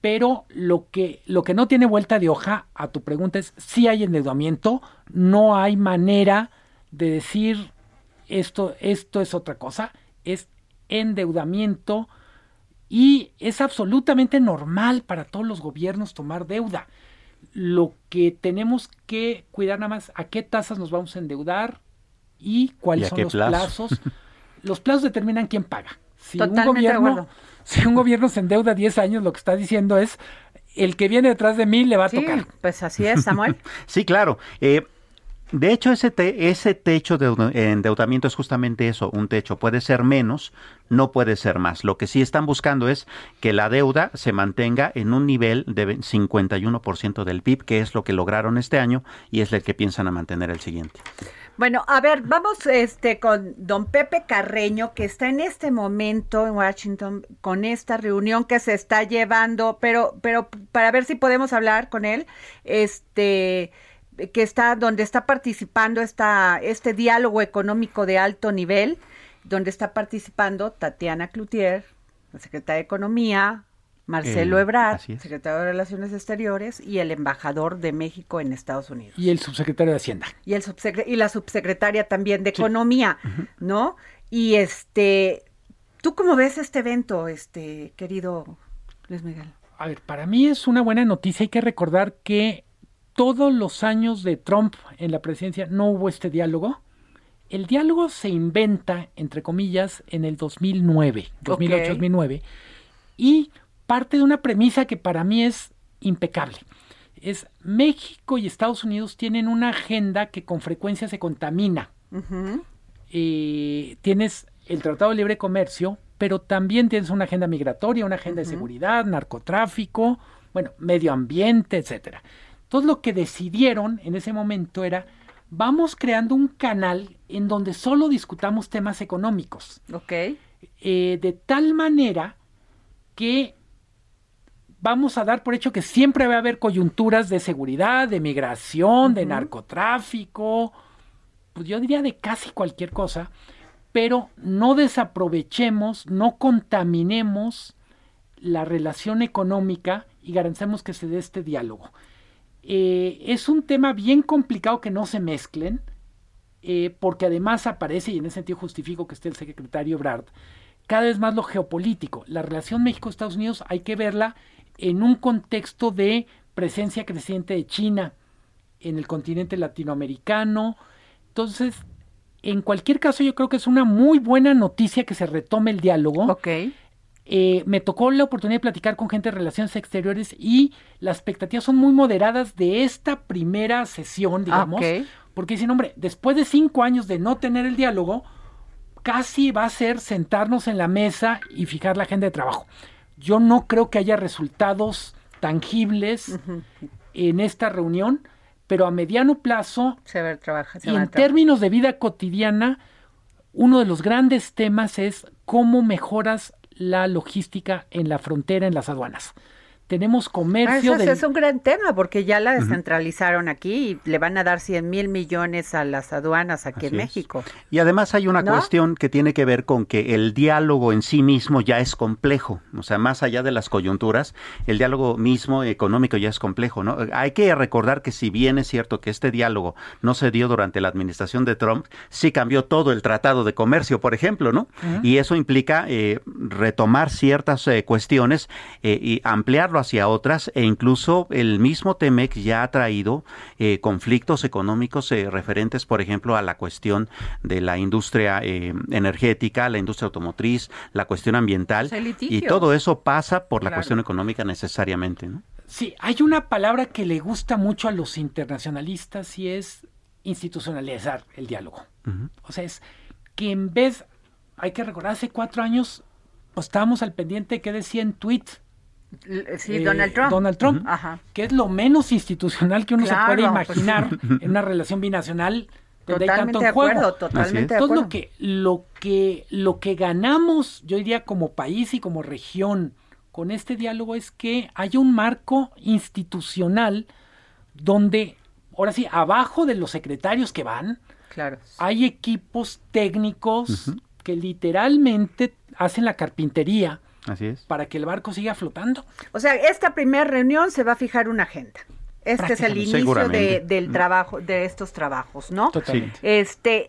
[SPEAKER 4] pero lo que, lo que no tiene vuelta de hoja a tu pregunta es si hay endeudamiento, no hay manera de decir esto, esto es otra cosa, es endeudamiento y es absolutamente normal para todos los gobiernos tomar deuda. Lo que tenemos que cuidar nada más a qué tasas nos vamos a endeudar y cuáles son los plazos. los plazos determinan quién paga. Si un, gobierno, si un gobierno se endeuda 10 años, lo que está diciendo es el que viene detrás de mí le va a tocar.
[SPEAKER 3] Pues así es, Samuel.
[SPEAKER 6] sí, claro. Eh, de hecho, ese, ese techo de endeudamiento es justamente eso, un techo. Puede ser menos, no puede ser más. Lo que sí están buscando es que la deuda se mantenga en un nivel de 51% del PIB, que es lo que lograron este año y es el que piensan a mantener el siguiente.
[SPEAKER 3] Bueno, a ver, vamos este con don Pepe Carreño, que está en este momento en Washington con esta reunión que se está llevando, pero, pero para ver si podemos hablar con él, este que está, donde está participando esta, este diálogo económico de alto nivel, donde está participando Tatiana Cloutier, la secretaria de Economía, Marcelo Ebrard, secretario de Relaciones Exteriores, y el embajador de México en Estados Unidos.
[SPEAKER 4] Y el subsecretario de Hacienda.
[SPEAKER 3] Y, el y la subsecretaria también de Economía, ¿no? Y este, ¿tú cómo ves este evento, este querido Luis Miguel?
[SPEAKER 4] A ver, para mí es una buena noticia. Hay que recordar que todos los años de Trump en la presidencia no hubo este diálogo. El diálogo se inventa, entre comillas, en el 2009, 2008-2009, y parte de una premisa que para mí es impecable. Es México y Estados Unidos tienen una agenda que con frecuencia se contamina. Eh, tienes el Tratado de Libre Comercio, pero también tienes una agenda migratoria, una agenda de seguridad, narcotráfico, bueno, medio ambiente, etcétera. Entonces lo que decidieron en ese momento era, vamos creando un canal en donde solo discutamos temas económicos.
[SPEAKER 3] Ok.
[SPEAKER 4] Eh, de tal manera que vamos a dar por hecho que siempre va a haber coyunturas de seguridad, de migración, de narcotráfico, pues yo diría de casi cualquier cosa, pero no desaprovechemos, no contaminemos la relación económica y garanticemos que se dé este diálogo. Eh, es un tema bien complicado que no se mezclen, eh, porque además aparece, y en ese sentido justifico que esté el secretario Brad, cada vez más lo geopolítico. La relación México-Estados Unidos hay que verla en un contexto de presencia creciente de China en el continente latinoamericano. Entonces, en cualquier caso, yo creo que es una muy buena noticia que se retome el diálogo.
[SPEAKER 3] Ok.
[SPEAKER 4] Eh, me tocó la oportunidad de platicar con gente de relaciones exteriores y las expectativas son muy moderadas de esta primera sesión, digamos, porque dicen, hombre, después de cinco años de no tener el diálogo, casi va a ser sentarnos en la mesa y fijar la agenda de trabajo. Yo no creo que haya resultados tangibles en esta reunión, pero a mediano plazo,
[SPEAKER 3] se
[SPEAKER 4] y en términos de vida cotidiana, uno de los grandes temas es cómo mejoras la logística en la frontera, en las aduanas tenemos comercio.
[SPEAKER 3] Ah, es un gran tema porque ya la descentralizaron aquí y le van a dar 100 mil millones a las aduanas aquí en México.
[SPEAKER 6] Y además hay una cuestión que tiene que ver con que el diálogo en sí mismo ya es complejo. O sea, más allá de las coyunturas, el diálogo mismo económico ya es complejo. ¿no? Hay que recordar que si bien es cierto que este diálogo no se dio durante la administración de Trump, sí cambió todo el tratado de comercio, por ejemplo, ¿no? Y eso implica eh, retomar ciertas eh, cuestiones eh, y ampliarlo hacia otras e incluso el mismo Temec ya ha traído eh, conflictos económicos eh, referentes, por ejemplo, a la cuestión de la industria eh, energética, la industria automotriz, la cuestión ambiental y todo eso pasa por la cuestión económica necesariamente, ¿no?
[SPEAKER 4] Sí, hay una palabra que le gusta mucho a los internacionalistas y es institucionalizar el diálogo. O sea, es que en vez, hay que recordar, hace cuatro años pues, estábamos al pendiente de qué decía en tweet
[SPEAKER 3] Sí, Donald Trump.
[SPEAKER 4] Donald Trump, que es lo menos institucional que uno se puede pues imaginar en una relación binacional donde hay tanto en juego.
[SPEAKER 3] Totalmente
[SPEAKER 4] de acuerdo. Entonces lo que, lo que, lo que ganamos, yo diría, como país y como región con este diálogo es que haya un marco institucional donde, ahora sí, abajo de los secretarios que van,
[SPEAKER 3] claro.
[SPEAKER 4] hay equipos técnicos que literalmente hacen la carpintería
[SPEAKER 6] Así es.
[SPEAKER 4] para que el barco siga flotando.
[SPEAKER 3] O sea, esta primera reunión se va a fijar una agenda. Este es el inicio del trabajo, de estos trabajos, ¿no?
[SPEAKER 4] Totalmente.
[SPEAKER 3] Este,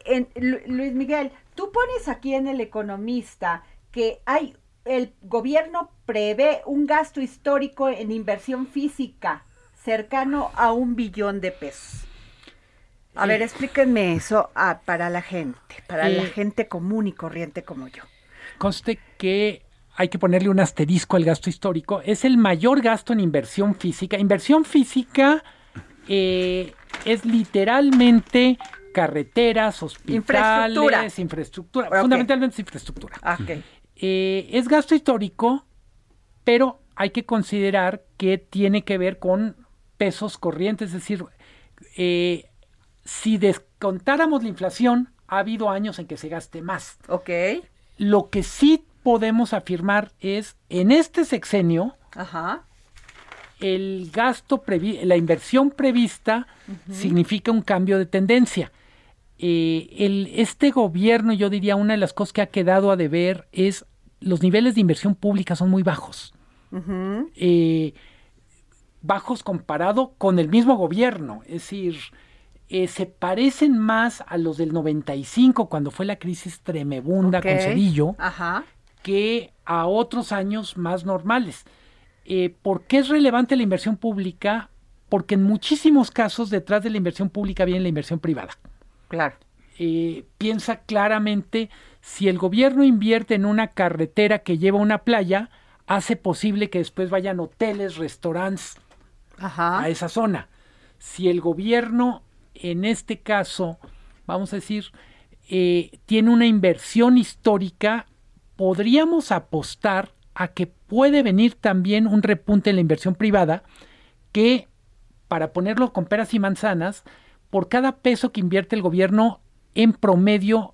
[SPEAKER 3] Luis Miguel, tú pones aquí en el Economista que hay el gobierno prevé un gasto histórico en inversión física cercano a un billón de pesos. A ver, explíquenme eso para la gente, para la gente común y corriente como yo.
[SPEAKER 4] Conste que hay que ponerle un asterisco al gasto histórico. Es el mayor gasto en inversión física. Inversión física eh, es literalmente carreteras, hospitales, infraestructura, fundamentalmente infraestructura. Eh, es gasto histórico, pero hay que considerar que tiene que ver con pesos corrientes, es decir, eh, si descontáramos la inflación, ha habido años en que se gaste más.
[SPEAKER 3] Ok.
[SPEAKER 4] Lo que sí podemos afirmar es, en este sexenio, el gasto, la inversión prevista significa un cambio de tendencia. Eh, el, este gobierno, yo diría, una de las cosas que ha quedado a deber es los niveles de inversión pública son muy bajos. Eh, bajos comparado con el mismo gobierno. Es decir, eh, se parecen más a los del 95, cuando fue la crisis tremebunda con Cedillo, que a otros años más normales. Eh, ¿Por qué es relevante la inversión pública? Porque en muchísimos casos detrás de la inversión pública viene la inversión privada.
[SPEAKER 3] Claro.
[SPEAKER 4] Eh, piensa claramente si el gobierno invierte en una carretera que lleva a una playa, hace posible que después vayan hoteles, restaurantes a esa zona. Si el gobierno, en este caso, vamos a decir, eh, tiene una inversión histórica, podríamos apostar a que puede venir también un repunte en la inversión privada que, para ponerlo con peras y manzanas, por cada peso que invierte el gobierno, en promedio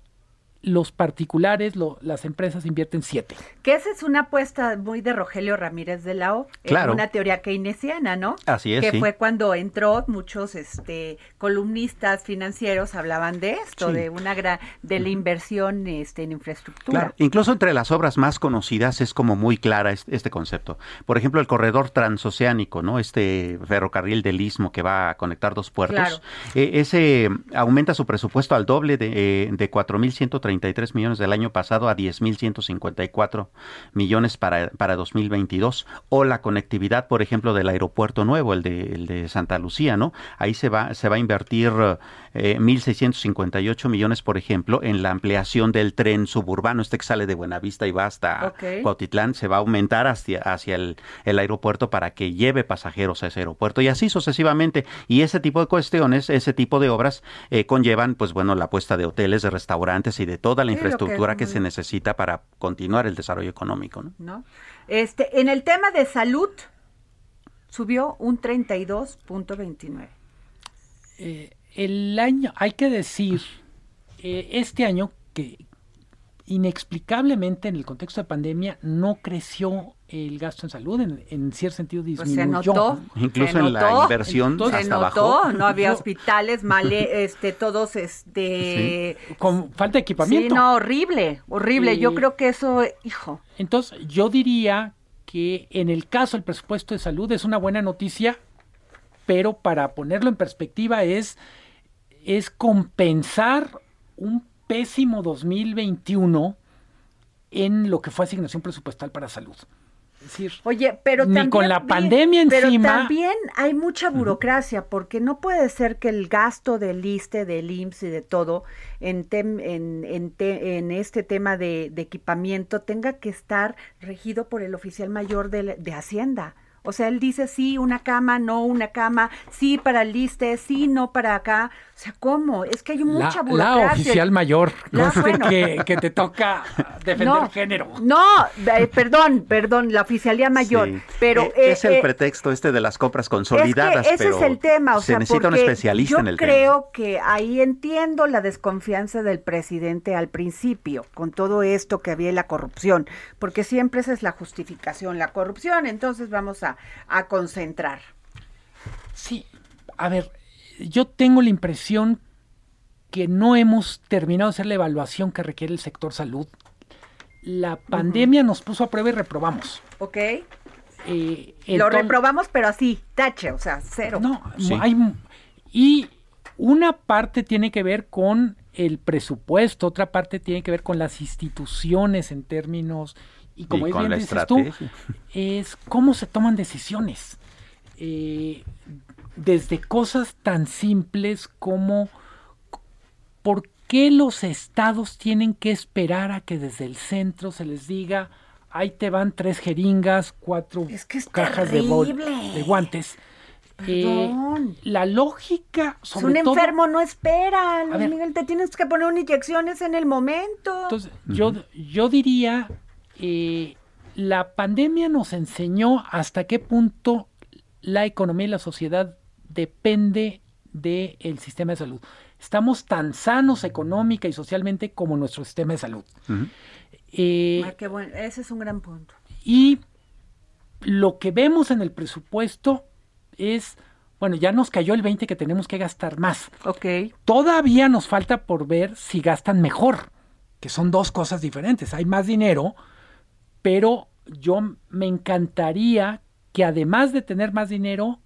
[SPEAKER 4] los particulares, las empresas invierten siete.
[SPEAKER 3] Que esa es una apuesta muy de Rogelio Ramírez de la O,
[SPEAKER 6] claro.
[SPEAKER 3] una teoría keynesiana, ¿no?
[SPEAKER 6] Así es.
[SPEAKER 3] Que fue cuando entró, muchos este, columnistas financieros hablaban de esto, de una gran, de la inversión este, en infraestructura. Claro.
[SPEAKER 6] Incluso entre las obras más conocidas es como muy clara este, concepto. Por ejemplo, el corredor transoceánico, ¿no? Este ferrocarril del Istmo que va a conectar dos puertos. Eh, ese aumenta su presupuesto al doble de, eh, de 4.130 33 millones del año pasado a 10.154 millones para, para 2022. O la conectividad, por ejemplo, del aeropuerto nuevo, el de, el de Santa Lucía, ¿no? Ahí se va, se va a invertir eh, 1.658 millones, por ejemplo, en la ampliación del tren suburbano, este que sale de Buenavista y va hasta Cuautitlán, se va a aumentar hacia, hacia el, el aeropuerto para que lleve pasajeros a ese aeropuerto y así sucesivamente. Y ese tipo de cuestiones, ese tipo de obras eh, conllevan, pues bueno, la puesta de hoteles, de restaurantes y de toda la infraestructura que, se necesita para continuar el desarrollo económico. ¿no?
[SPEAKER 3] Este, en el tema de salud, subió un 32.29.
[SPEAKER 4] Eh, el año, hay que decir, eh, este año que inexplicablemente en el contexto de pandemia no creció el gasto en salud, en, cierto sentido pues disminuyó.
[SPEAKER 3] se notó,
[SPEAKER 6] Incluso en la inversión
[SPEAKER 3] se notó, no había hospitales, mal, este, todos, este...
[SPEAKER 4] Con falta de equipamiento.
[SPEAKER 3] Sí, no, horrible, horrible. Yo creo que eso, hijo.
[SPEAKER 4] Entonces, yo diría que en el caso del presupuesto de salud es una buena noticia, pero para ponerlo en perspectiva es, es compensar un pésimo 2021 en lo que fue asignación presupuestal para salud.
[SPEAKER 3] Oye, pero
[SPEAKER 4] ni con la pandemia encima.
[SPEAKER 3] Pero también hay mucha burocracia, porque no puede ser que el gasto del ISTE, del IMSS y de todo en, en, en, este tema de, equipamiento tenga que estar regido por el oficial mayor de, de Hacienda. O sea, él dice sí, una cama, no una cama, sí para el liste, sí, no para acá. O sea, ¿cómo? Es que hay mucha
[SPEAKER 4] la,
[SPEAKER 3] burocracia.
[SPEAKER 4] La oficial mayor, la, que, que, te toca defender género.
[SPEAKER 3] No, eh, perdón, perdón, la oficialía mayor. Pero
[SPEAKER 6] eh, es el eh, pretexto este de las compras consolidadas.
[SPEAKER 3] Es ese es el tema, o
[SPEAKER 6] se necesita un especialista en el
[SPEAKER 3] tema. Yo creo que ahí entiendo la desconfianza del presidente al principio, con todo esto que había la corrupción, porque siempre esa es la justificación, la corrupción. Entonces vamos a, a concentrar.
[SPEAKER 4] Sí, a ver, yo tengo la impresión que no hemos terminado de hacer la evaluación que requiere el sector salud. La pandemia nos puso a prueba y reprobamos.
[SPEAKER 3] Ok. Eh, Lo reprobamos, pero así, tache, o sea, cero.
[SPEAKER 4] No, hay. Y una parte tiene que ver con el presupuesto, otra parte tiene que ver con las instituciones en términos. Y como es bien dices tú, es cómo se toman decisiones. Eh, desde cosas tan simples como por qué los estados tienen que esperar a que desde el centro se les diga, ahí te van tres jeringas, cuatro cajas de, de, guantes. Eh, la lógica
[SPEAKER 3] sobre un enfermo no espera, Miguel, te tienes que poner inyecciones en el momento.
[SPEAKER 4] Entonces, yo, yo diría, eh, la pandemia nos enseñó hasta qué punto la economía y la sociedad depende del sistema de salud. Estamos tan sanos económica y socialmente como nuestro sistema de salud.
[SPEAKER 3] Eh, ah, qué bueno. Ese es un gran punto.
[SPEAKER 4] Y lo que vemos en el presupuesto es, bueno, ya nos cayó el 20 que tenemos que gastar más.
[SPEAKER 3] Ok.
[SPEAKER 4] Todavía nos falta por ver si gastan mejor, que son dos cosas diferentes. Hay más dinero, pero yo me encantaría que además de tener más dinero,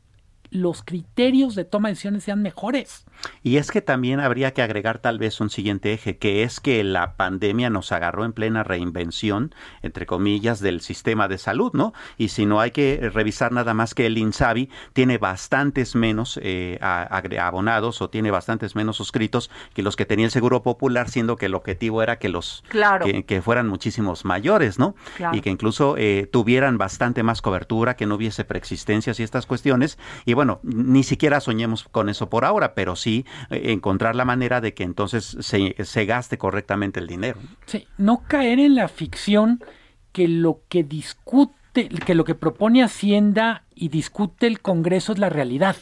[SPEAKER 4] los criterios de toma de decisiones sean mejores.
[SPEAKER 6] Y es que también habría que agregar tal vez un siguiente eje, que es que la pandemia nos agarró en plena reinvención, entre comillas, del sistema de salud, ¿no? Y si no hay que revisar nada más que el INSABI tiene bastantes menos eh, abonados o tiene bastantes menos suscritos que los que tenía el Seguro Popular, siendo que el objetivo era que los que, fueran muchísimos mayores, ¿no? Y que incluso eh, tuvieran bastante más cobertura, que no hubiese preexistencias y estas cuestiones. Y bueno, ni siquiera soñemos con eso por ahora, pero sí eh, encontrar la manera de que entonces se, gaste correctamente el dinero.
[SPEAKER 4] Sí, no caer en la ficción que lo que discute, que lo que propone Hacienda y discute el Congreso es la realidad.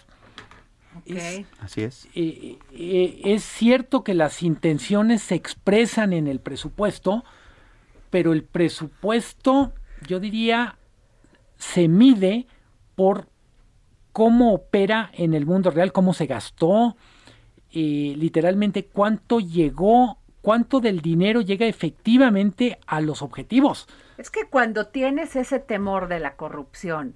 [SPEAKER 6] Así es.
[SPEAKER 4] Eh, eh, es cierto que las intenciones se expresan en el presupuesto, pero el presupuesto, yo diría, se mide por cómo opera en el mundo real, cómo se gastó, eh, literalmente cuánto llegó, cuánto del dinero llega efectivamente a los objetivos.
[SPEAKER 3] Es que cuando tienes ese temor de la corrupción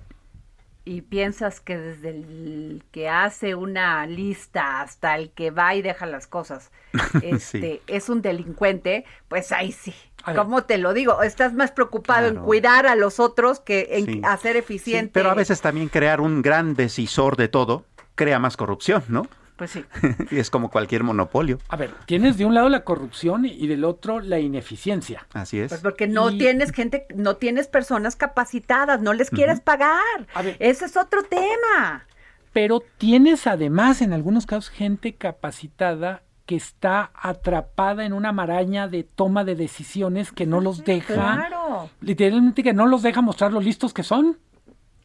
[SPEAKER 3] y piensas que desde el que hace una lista hasta el que va y deja las cosas este, es un delincuente, pues ahí sí. ¿Cómo te lo digo? Estás más preocupado en cuidar a los otros que en hacer eficiente.
[SPEAKER 6] pero a veces también crear un gran decisor de todo crea más corrupción, ¿no?
[SPEAKER 3] Pues sí.
[SPEAKER 6] y es como cualquier monopolio.
[SPEAKER 4] A ver, tienes de un lado la corrupción y del otro la ineficiencia.
[SPEAKER 6] Así es.
[SPEAKER 3] Pues porque no tienes gente, no tienes personas capacitadas, no les quieres pagar. A ver, Ese es otro tema.
[SPEAKER 4] Pero tienes además en algunos casos gente capacitada que está atrapada en una maraña de toma de decisiones que no los deja, claro. literalmente que no los deja mostrar lo listos que son.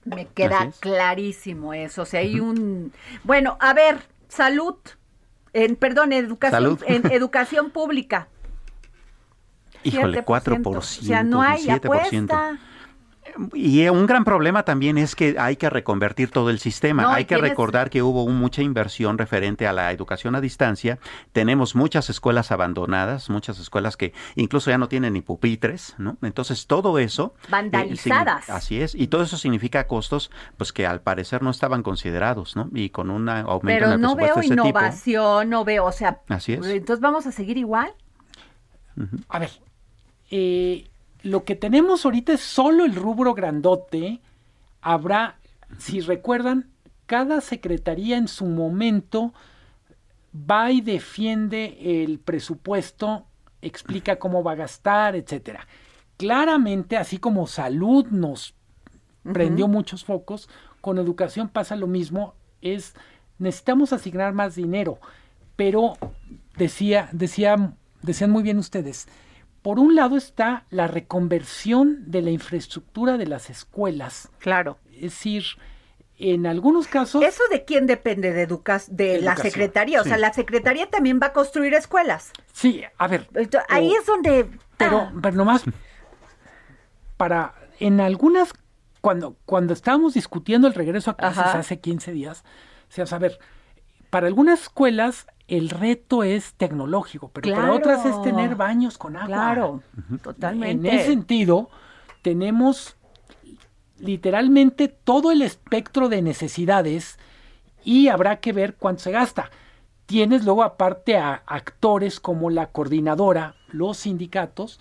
[SPEAKER 3] Me queda clarísimo eso. O sea, hay un... Bueno, a ver, salud, en, perdón, educación, en educación pública.
[SPEAKER 6] Híjole, 4%, o sea, no hay 7%. Apuesta. Y un gran problema también es que hay que reconvertir todo el sistema. hay que recordar que hubo mucha inversión referente a la educación a distancia. Tenemos muchas escuelas abandonadas, muchas escuelas que incluso ya no tienen ni pupitres, ¿no? Entonces todo eso
[SPEAKER 3] eh, vandalizadas.
[SPEAKER 6] así es, y todo eso significa costos pues que al parecer no estaban considerados, ¿no? Y con un aumento
[SPEAKER 3] Pero
[SPEAKER 6] en el
[SPEAKER 3] no veo
[SPEAKER 6] innovación,
[SPEAKER 3] no veo, o sea, así es. Entonces vamos a seguir igual.
[SPEAKER 4] A ver, eh, lo que tenemos ahorita es solo el rubro grandote. Habrá, si recuerdan, cada secretaría en su momento va y defiende el presupuesto, explica cómo va a gastar, etcétera. Claramente, así como salud nos prendió muchos focos. Con educación pasa lo mismo, es necesitamos asignar más dinero, pero decía, decía, decían muy bien ustedes, por un lado está la reconversión de la infraestructura de las escuelas.
[SPEAKER 3] Claro.
[SPEAKER 4] Es decir, en algunos casos...
[SPEAKER 3] ¿Eso de quién depende? De, educa de la Secretaría. O sea, la Secretaría también va a construir escuelas.
[SPEAKER 4] Sí, a ver.
[SPEAKER 3] ahí es donde...
[SPEAKER 4] Pero, ah. pero nomás, para, en algunas, cuando, cuando estábamos discutiendo el regreso a clases hace 15 días, o sea, a ver, para algunas escuelas el reto es tecnológico, pero para otras es tener baños con agua.
[SPEAKER 3] Claro, totalmente.
[SPEAKER 4] En ese sentido, tenemos literalmente todo el espectro de necesidades y habrá que ver cuánto se gasta. Tienes luego aparte a actores como la coordinadora, los sindicatos,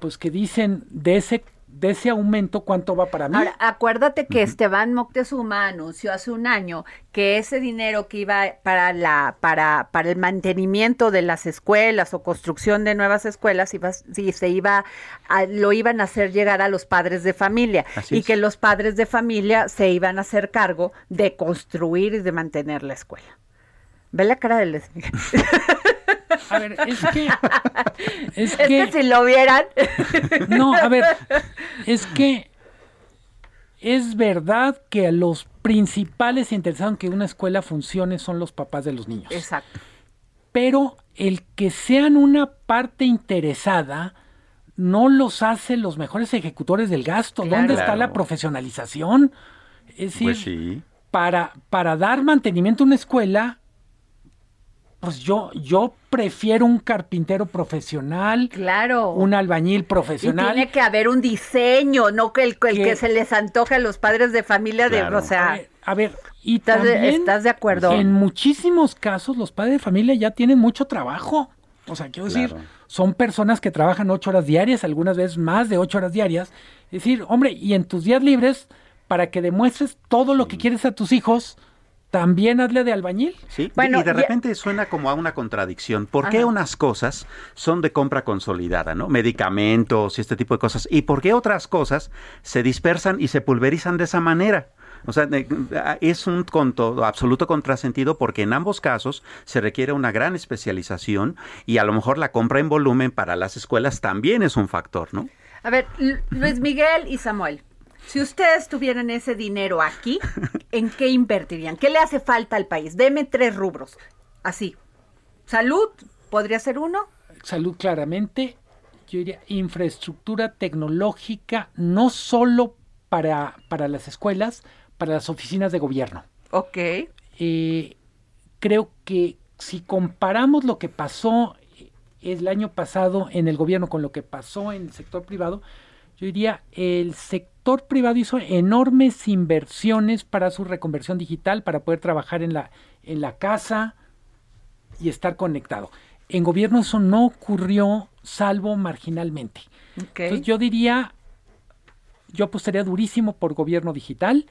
[SPEAKER 4] pues que dicen de ese de ese aumento, ¿cuánto va para mí?
[SPEAKER 3] Ahora, acuérdate que Esteban Moctezuma anunció hace un año que ese dinero que iba para la para para el mantenimiento de las escuelas o construcción de nuevas escuelas iba si se iba lo iban a hacer llegar a los padres de familia y que los padres de familia se iban a hacer cargo de construir y de mantener la escuela. Ve la cara del
[SPEAKER 4] A ver, es que.
[SPEAKER 3] Es, que, si lo vieran.
[SPEAKER 4] No, a ver, es que es verdad que los principales interesados en que una escuela funcione son los papás de los niños.
[SPEAKER 3] Exacto.
[SPEAKER 4] Pero el que sean una parte interesada no los hace los mejores ejecutores del gasto. ¿Dónde está la profesionalización? Es decir, pues para, para dar mantenimiento a una escuela pues yo, yo prefiero un carpintero profesional.
[SPEAKER 3] Claro.
[SPEAKER 4] Un albañil profesional.
[SPEAKER 3] Y tiene que haber un diseño, no que el, que, se les antoje a los padres de familia de, o sea.
[SPEAKER 4] A ver, y
[SPEAKER 3] ¿estás,
[SPEAKER 4] también,
[SPEAKER 3] ¿estás de acuerdo?
[SPEAKER 4] En muchísimos casos los padres de familia ya tienen mucho trabajo. O sea, quiero decir, son personas que trabajan ocho horas diarias, algunas veces más de ocho horas diarias. Es decir, hombre, y en tus días libres, para que demuestres todo lo que quieres a tus hijos, también hazle de albañil.
[SPEAKER 6] Sí, bueno, y de repente suena como a una contradicción. ¿Por qué unas cosas son de compra consolidada, ¿no? Medicamentos y este tipo de cosas. ¿Y por qué otras cosas se dispersan y se pulverizan de esa manera? O sea, es un conto absoluto contrasentido porque en ambos casos se requiere una gran especialización y a lo mejor la compra en volumen para las escuelas también es un factor, ¿no?
[SPEAKER 3] A ver, Luis Miguel y Samuel, si ustedes tuvieran ese dinero aquí, ¿en qué invertirían? ¿Qué le hace falta al país? Deme tres rubros. Así. Salud, ¿podría ser uno?
[SPEAKER 4] Salud, claramente. Yo diría infraestructura tecnológica, no solo para, para las escuelas, para las oficinas de gobierno.
[SPEAKER 3] Ok.
[SPEAKER 4] Eh, creo que si comparamos lo que pasó el año pasado en el gobierno con lo que pasó en el sector privado, yo diría el sector sector privado hizo enormes inversiones para su reconversión digital, para poder trabajar en la, en la casa y estar conectado. En gobierno eso no ocurrió salvo marginalmente. Entonces yo diría, yo apostaría durísimo por gobierno digital.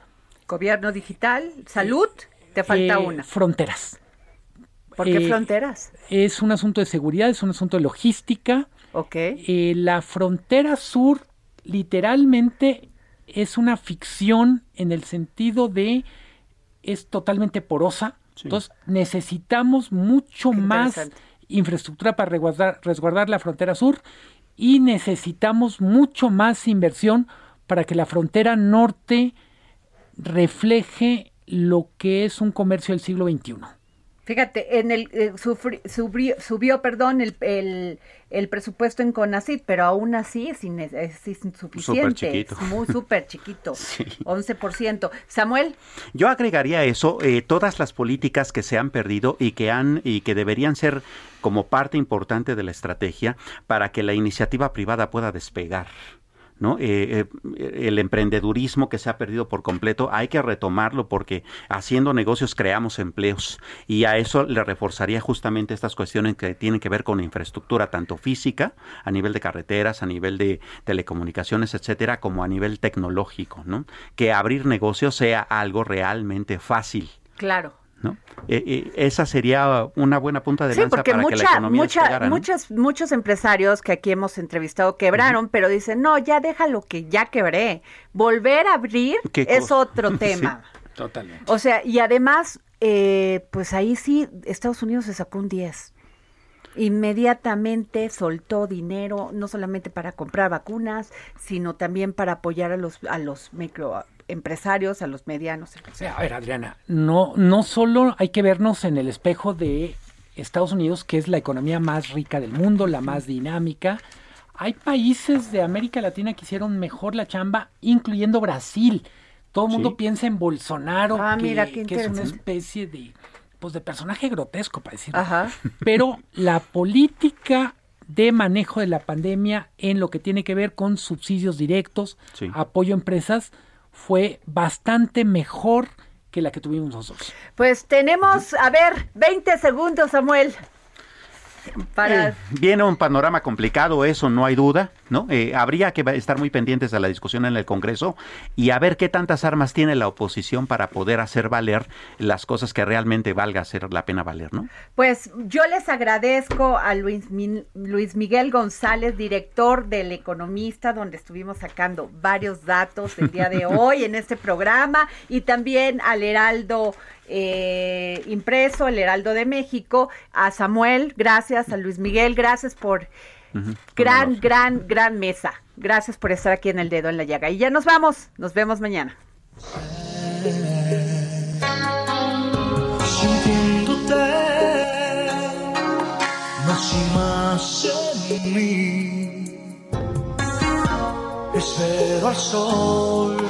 [SPEAKER 3] Gobierno digital, salud, te falta eh, una.
[SPEAKER 4] Fronteras.
[SPEAKER 3] ¿Por qué eh, fronteras?
[SPEAKER 4] Es un asunto de seguridad, es un asunto de logística.
[SPEAKER 3] Ok.
[SPEAKER 4] Eh, la frontera sur literalmente es una ficción en el sentido de es totalmente porosa. Entonces necesitamos mucho más infraestructura para resguardar, resguardar la frontera sur y necesitamos mucho más inversión para que la frontera norte refleje lo que es un comercio del siglo XXI.
[SPEAKER 3] Fíjate, en el eh, subió, perdón, el, el, presupuesto en CONACID, pero aún así es, insuficiente. Es muy súper chiquito. 11%. Samuel.
[SPEAKER 6] Yo agregaría eso, eh, todas las políticas que se han perdido y que han y que deberían ser como parte importante de la estrategia para que la iniciativa privada pueda despegar. ¿No? Eh, eh, el emprendedurismo que se ha perdido por completo, hay que retomarlo porque haciendo negocios creamos empleos y a eso le reforzaría justamente estas cuestiones que tienen que ver con infraestructura, tanto física, a nivel de carreteras, a nivel de telecomunicaciones, etcétera, como a nivel tecnológico, ¿no? Que abrir negocios sea algo realmente fácil.
[SPEAKER 3] Claro.
[SPEAKER 6] ¿No? Eh, eh, esa sería una buena punta de lanza
[SPEAKER 3] porque
[SPEAKER 6] para
[SPEAKER 3] mucha,
[SPEAKER 6] que la economía
[SPEAKER 3] mucha,
[SPEAKER 6] despegara, ¿no?
[SPEAKER 3] muchos, muchos empresarios que aquí hemos entrevistado quebraron, pero dicen, no, ya déjalo que ya quebré. Volver a abrir
[SPEAKER 6] ¿Qué
[SPEAKER 3] es otro
[SPEAKER 6] Sí.
[SPEAKER 3] tema.
[SPEAKER 4] Totalmente.
[SPEAKER 3] O sea, y además, eh, pues ahí sí, Estados Unidos se sacó un 10. Inmediatamente soltó dinero, no solamente para comprar vacunas, sino también para apoyar a los, a los microempresarios, a los medianos.
[SPEAKER 4] O sea, a ver, Adriana, no, no solo hay que vernos en el espejo de Estados Unidos, que es la economía más rica del mundo, la más dinámica. Hay países de América Latina que hicieron mejor la chamba, incluyendo Brasil. Todo el mundo
[SPEAKER 6] Sí.
[SPEAKER 4] piensa en Bolsonaro,
[SPEAKER 3] Ah,
[SPEAKER 4] que,
[SPEAKER 3] mira, qué
[SPEAKER 4] que es una especie de, pues, de personaje grotesco, para decirlo.
[SPEAKER 3] Ajá.
[SPEAKER 4] Pero la política de manejo de la pandemia en lo que tiene que ver con subsidios directos,
[SPEAKER 6] Sí.
[SPEAKER 4] apoyo a empresas, fue bastante mejor que la que tuvimos nosotros.
[SPEAKER 3] Pues tenemos, a ver, 20 segundos, Samuel. Para...
[SPEAKER 6] Eh, viene un panorama complicado, eso no hay duda, ¿no? Eh, habría que estar muy pendientes a la discusión en el Congreso y a ver qué tantas armas tiene la oposición para poder hacer valer las cosas que realmente valga hacer la pena valer, ¿no?
[SPEAKER 3] Pues yo les agradezco a Luis, Min- Luis Miguel González, director del Economista, donde estuvimos sacando varios datos el día de hoy en este programa, y también al Heraldo eh, Impreso, el Heraldo de México, a Samuel, gracias, a Luis Miguel, gracias por gran, gran, gran mesa. Gracias por estar aquí en el dedo en la llaga. Y ya nos vamos, nos vemos mañana.
[SPEAKER 2] sintiéndote más y más en mí. Espero al sol